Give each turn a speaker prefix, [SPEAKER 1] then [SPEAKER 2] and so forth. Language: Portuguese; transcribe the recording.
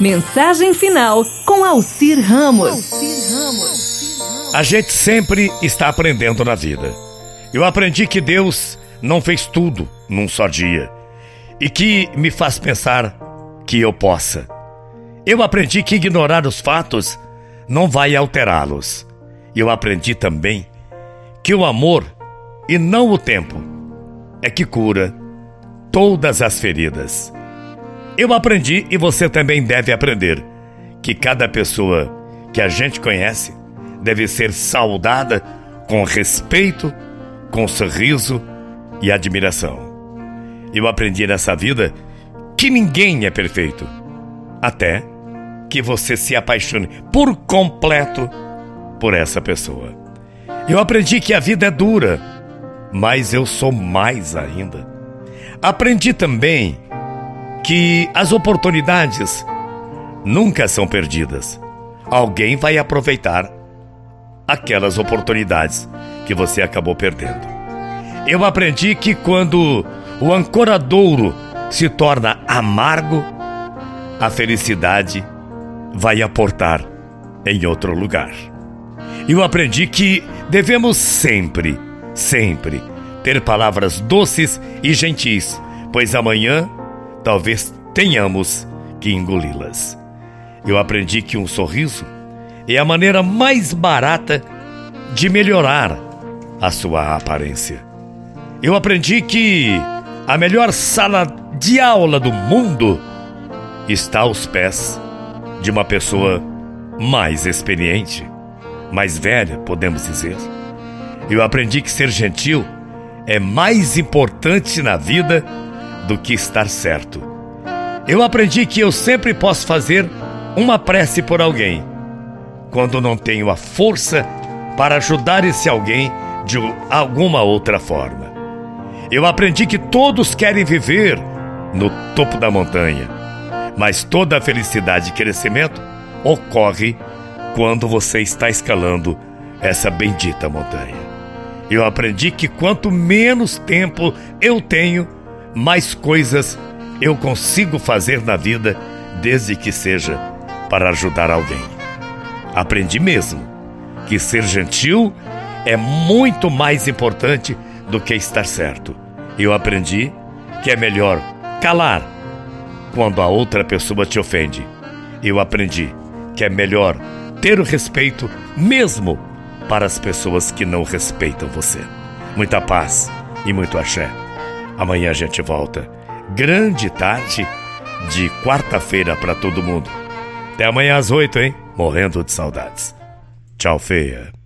[SPEAKER 1] Mensagem final com Alcir Ramos.
[SPEAKER 2] A gente sempre está aprendendo na vida. Eu aprendi que Deus não fez tudo num só dia e que me faz pensar que eu possa. Eu aprendi que ignorar os fatos não vai alterá-los. Eu aprendi também que o amor e não o tempo é que cura todas as feridas. Eu aprendi e você também deve aprender que cada pessoa que a gente conhece deve ser saudada com respeito, com sorriso e admiração. Eu aprendi nessa vida que ninguém é perfeito, até que você se apaixone por completo por essa pessoa. Eu aprendi que a vida é dura, mas eu sou mais ainda. Aprendi também que as oportunidades nunca são perdidas. Alguém vai aproveitar aquelas oportunidades que você acabou perdendo. Eu aprendi que quando o ancoradouro se torna amargo, a felicidade vai aportar em outro lugar. Eu aprendi que devemos sempre, sempre ter palavras doces e gentis, pois amanhã talvez tenhamos que engoli-las. Eu aprendi que um sorriso é a maneira mais barata de melhorar a sua aparência. Eu aprendi que a melhor sala de aula do mundo está aos pés de uma pessoa mais experiente, mais velha, podemos dizer. Eu aprendi que ser gentil é mais importante na vida do que estar certo. Eu aprendi que eu sempre posso fazer uma prece por alguém, quando não tenho a força para ajudar esse alguém de alguma outra forma. Eu aprendi que todos querem viver no topo da montanha, mas toda a felicidade e crescimento ocorre quando você está escalando essa bendita montanha. Eu aprendi que quanto menos tempo eu tenho, mais coisas eu consigo fazer na vida, desde que seja para ajudar alguém. Aprendi mesmo que ser gentil é muito mais importante do que estar certo. Eu aprendi que é melhor calar quando a outra pessoa te ofende. Eu aprendi que é melhor ter o respeito mesmo para as pessoas que não respeitam você. Muita paz e muito axé. Amanhã a gente volta. Grande tarde de quarta-feira para todo mundo. Até amanhã às oito, hein? Morrendo de saudades. Tchau, feia.